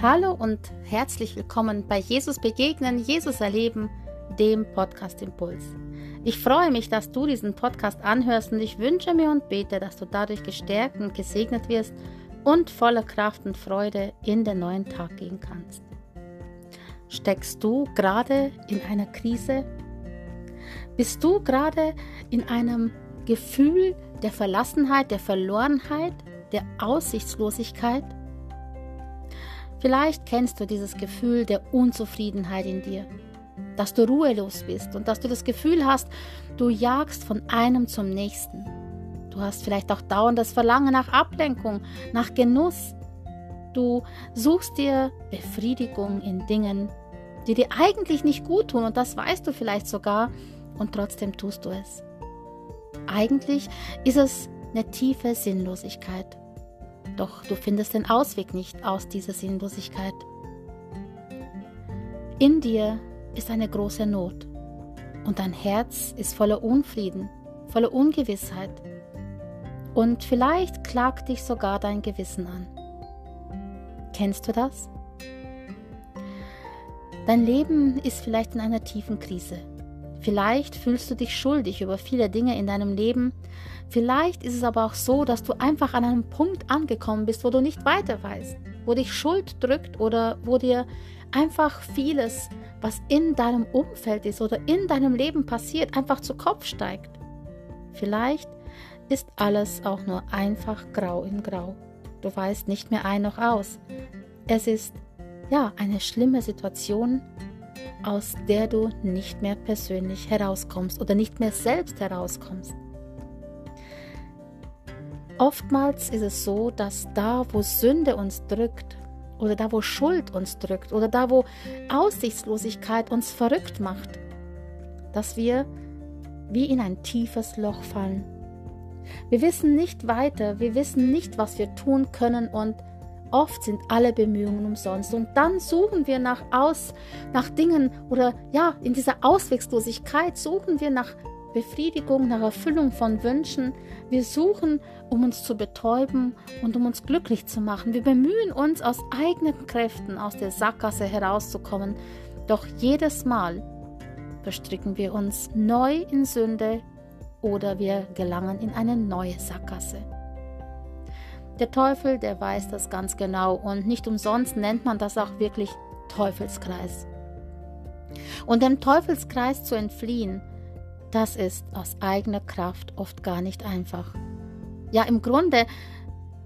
Hallo und herzlich willkommen bei Jesus Begegnen, Jesus Erleben, dem Podcast Impuls. Ich freue mich, dass du diesen Podcast anhörst und ich wünsche mir und bete, dass du dadurch gestärkt und gesegnet wirst und voller Kraft und Freude in den neuen Tag gehen kannst. Steckst du gerade in einer Krise? Bist du gerade in einem Gefühl der Verlassenheit, der Verlorenheit, der Aussichtslosigkeit? Vielleicht kennst du dieses Gefühl der Unzufriedenheit in dir, dass du ruhelos bist und dass du das Gefühl hast, du jagst von einem zum nächsten. Du hast vielleicht auch dauernd das Verlangen nach Ablenkung, nach Genuss. Du suchst dir Befriedigung in Dingen, die dir eigentlich nicht gut tun und das weißt du vielleicht sogar und trotzdem tust du es. Eigentlich ist es eine tiefe Sinnlosigkeit. Doch du findest den Ausweg nicht aus dieser Sinnlosigkeit. In dir ist eine große Not und dein Herz ist voller Unfrieden, voller Ungewissheit. Und vielleicht klagt dich sogar dein Gewissen an. Kennst du das? Dein Leben ist vielleicht in einer tiefen Krise. Vielleicht fühlst du dich schuldig über viele Dinge in deinem Leben. Vielleicht ist es aber auch so, dass du einfach an einem Punkt angekommen bist, wo du nicht weiter weißt, wo dich Schuld drückt oder wo dir einfach vieles, was in deinem Umfeld ist oder in deinem Leben passiert, einfach zu Kopf steigt. Vielleicht ist alles auch nur einfach grau in grau. Du weißt nicht mehr ein noch aus. Es ist ja eine schlimme Situation, aus der du nicht mehr persönlich herauskommst oder nicht mehr selbst herauskommst. Oftmals ist es so, dass da, wo Sünde uns drückt, oder da, wo Schuld uns drückt, oder da, wo Aussichtslosigkeit uns verrückt macht, dass wir wie in ein tiefes Loch fallen. Wir wissen nicht weiter, wir wissen nicht, was wir tun können und Oft sind alle Bemühungen umsonst und dann suchen wir nach aus, nach Dingen oder ja, in dieser Ausweglosigkeit suchen wir nach Befriedigung, nach Erfüllung von Wünschen. Wir suchen, um uns zu betäuben und um uns glücklich zu machen. Wir bemühen uns aus eigenen Kräften aus der Sackgasse herauszukommen. Doch jedes Mal verstricken wir uns neu in Sünde oder wir gelangen in eine neue Sackgasse. Der Teufel, der weiß das ganz genau und nicht umsonst nennt man das auch wirklich Teufelskreis. Und dem Teufelskreis zu entfliehen, das ist aus eigener Kraft oft gar nicht einfach. Ja, im Grunde,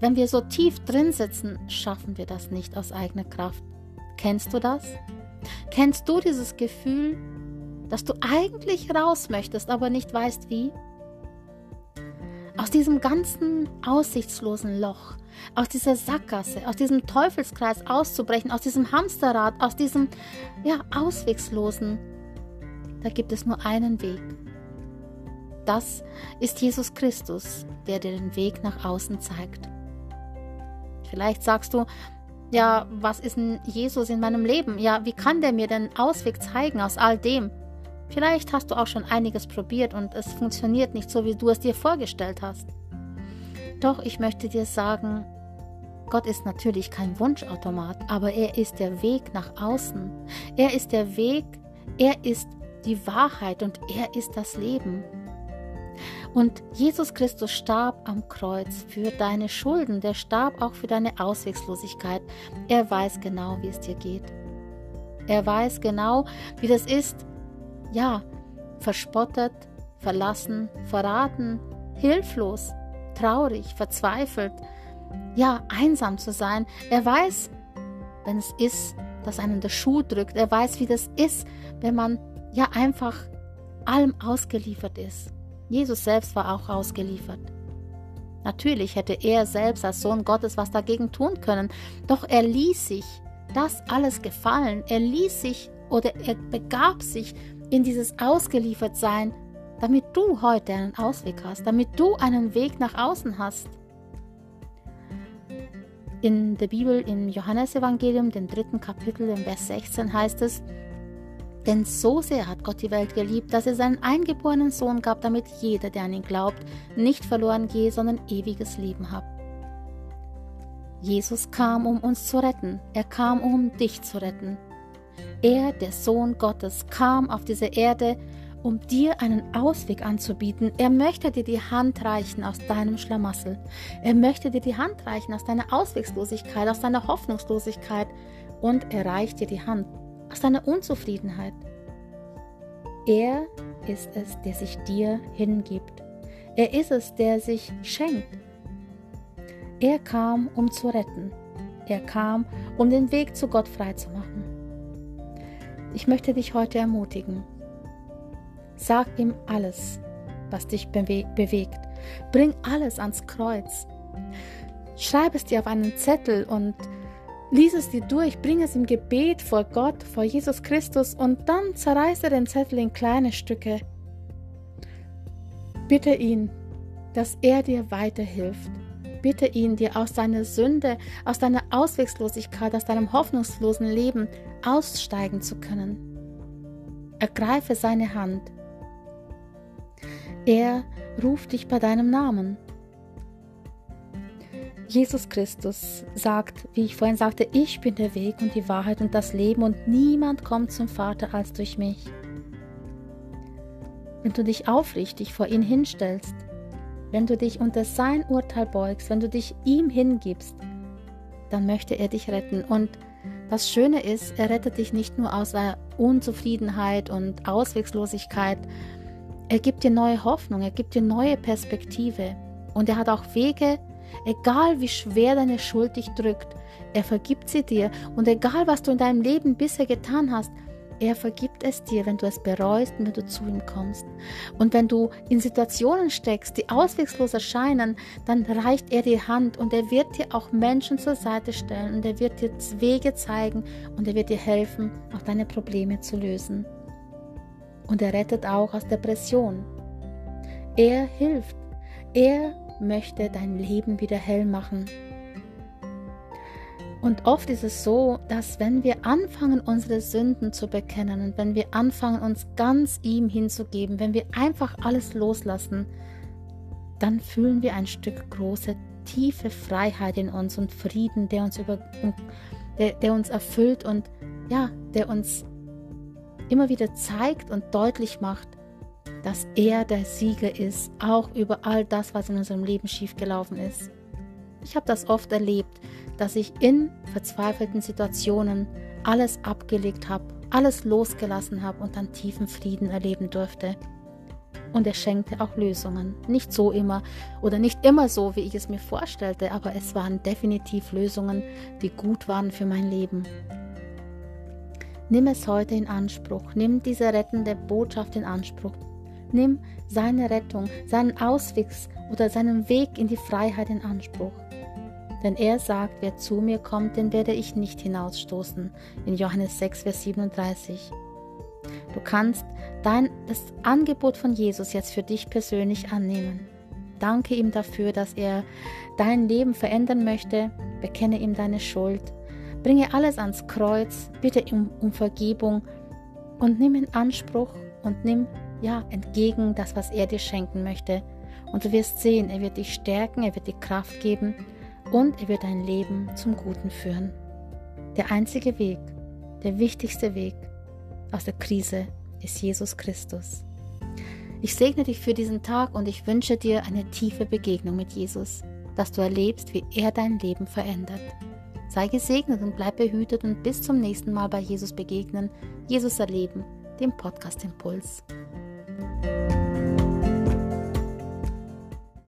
wenn wir so tief drin sitzen, schaffen wir das nicht aus eigener Kraft. Kennst du das? Kennst du dieses Gefühl, dass du eigentlich raus möchtest, aber nicht weißt wie? Aus diesem ganzen aussichtslosen Loch, aus dieser Sackgasse, aus diesem Teufelskreis auszubrechen, aus diesem Hamsterrad, aus diesem ja auswegslosen, da gibt es nur einen Weg. Das ist Jesus Christus, der dir den Weg nach außen zeigt. Vielleicht sagst du, ja, was ist denn Jesus in meinem Leben? Ja, wie kann der mir den Ausweg zeigen aus all dem? Vielleicht hast du auch schon einiges probiert und es funktioniert nicht so, wie du es dir vorgestellt hast. Doch ich möchte dir sagen, Gott ist natürlich kein Wunschautomat, aber er ist der Weg nach außen. Er ist der Weg, er ist die Wahrheit und er ist das Leben. Und Jesus Christus starb am Kreuz für deine Schulden, der starb auch für deine Auswegslosigkeit. Er weiß genau, wie es dir geht. Er weiß genau, wie das ist, ja, verspottet, verlassen, verraten, hilflos, traurig, verzweifelt, ja, einsam zu sein. Er weiß, wenn es ist, dass einen der Schuh drückt. Er weiß, wie das ist, wenn man ja einfach allem ausgeliefert ist. Jesus selbst war auch ausgeliefert. Natürlich hätte er selbst als Sohn Gottes was dagegen tun können, doch er ließ sich das alles gefallen. Er ließ sich oder er begab sich in dieses Ausgeliefertsein, damit du heute einen Ausweg hast, damit du einen Weg nach außen hast. In der Bibel, im Johannesevangelium, dem dritten Kapitel, im Vers 16 heißt es, denn so sehr hat Gott die Welt geliebt, dass er seinen eingeborenen Sohn gab, damit jeder, der an ihn glaubt, nicht verloren gehe, sondern ewiges Leben hat. Jesus kam, um uns zu retten. Er kam, um dich zu retten. Er, der Sohn Gottes, kam auf diese Erde, um dir einen Ausweg anzubieten. Er möchte dir die Hand reichen aus deinem Schlamassel. Er möchte dir die Hand reichen aus deiner Auswegslosigkeit, aus deiner Hoffnungslosigkeit. Und er reicht dir die Hand aus deiner Unzufriedenheit. Er ist es, der sich dir hingibt. Er ist es, der sich schenkt. Er kam, um zu retten. Er kam, um den Weg zu Gott freizumachen. Ich möchte dich heute ermutigen. Sag ihm alles, was dich bewe bewegt. Bring alles ans Kreuz. Schreib es dir auf einen Zettel und lies es dir durch. Bring es im Gebet vor Gott, vor Jesus Christus und dann zerreiße den Zettel in kleine Stücke. Bitte ihn, dass er dir weiterhilft bitte ihn, dir aus deiner Sünde, aus deiner Auswegslosigkeit, aus deinem hoffnungslosen Leben aussteigen zu können. Ergreife seine Hand. Er ruft dich bei deinem Namen. Jesus Christus sagt, wie ich vorhin sagte, ich bin der Weg und die Wahrheit und das Leben und niemand kommt zum Vater als durch mich. Wenn du dich aufrichtig vor ihn hinstellst, wenn du dich unter sein Urteil beugst, wenn du dich ihm hingibst, dann möchte er dich retten. Und das Schöne ist, er rettet dich nicht nur aus Unzufriedenheit und Auswegslosigkeit, er gibt dir neue Hoffnung, er gibt dir neue Perspektive. Und er hat auch Wege, egal wie schwer deine Schuld dich drückt, er vergibt sie dir. Und egal was du in deinem Leben bisher getan hast, er vergibt es dir, wenn du es bereust und wenn du zu ihm kommst. Und wenn du in Situationen steckst, die auswegslos erscheinen, dann reicht er die Hand und er wird dir auch Menschen zur Seite stellen und er wird dir Wege zeigen und er wird dir helfen, auch deine Probleme zu lösen. Und er rettet auch aus Depression. Er hilft. Er möchte dein Leben wieder hell machen. Und oft ist es so, dass wenn wir anfangen, unsere Sünden zu bekennen und wenn wir anfangen, uns ganz ihm hinzugeben, wenn wir einfach alles loslassen, dann fühlen wir ein Stück große, tiefe Freiheit in uns und Frieden, der uns, über, der, der uns erfüllt und ja, der uns immer wieder zeigt und deutlich macht, dass er der Sieger ist, auch über all das, was in unserem Leben schiefgelaufen ist. Ich habe das oft erlebt, dass ich in verzweifelten Situationen alles abgelegt habe, alles losgelassen habe und dann tiefen Frieden erleben durfte. Und er schenkte auch Lösungen. Nicht so immer oder nicht immer so, wie ich es mir vorstellte, aber es waren definitiv Lösungen, die gut waren für mein Leben. Nimm es heute in Anspruch. Nimm diese rettende Botschaft in Anspruch. Nimm seine Rettung, seinen Ausweg oder seinen Weg in die Freiheit in Anspruch. Denn er sagt, wer zu mir kommt, den werde ich nicht hinausstoßen. In Johannes 6, Vers 37. Du kannst dein, das Angebot von Jesus jetzt für dich persönlich annehmen. Danke ihm dafür, dass er dein Leben verändern möchte. Bekenne ihm deine Schuld. Bringe alles ans Kreuz. Bitte um, um Vergebung und nimm in Anspruch und nimm ja entgegen das, was er dir schenken möchte. Und du wirst sehen, er wird dich stärken, er wird dir Kraft geben und er wird dein Leben zum Guten führen. Der einzige Weg, der wichtigste Weg aus der Krise ist Jesus Christus. Ich segne dich für diesen Tag und ich wünsche dir eine tiefe Begegnung mit Jesus, dass du erlebst, wie er dein Leben verändert. Sei gesegnet und bleib behütet und bis zum nächsten Mal bei Jesus begegnen, Jesus erleben, dem Podcast Impuls.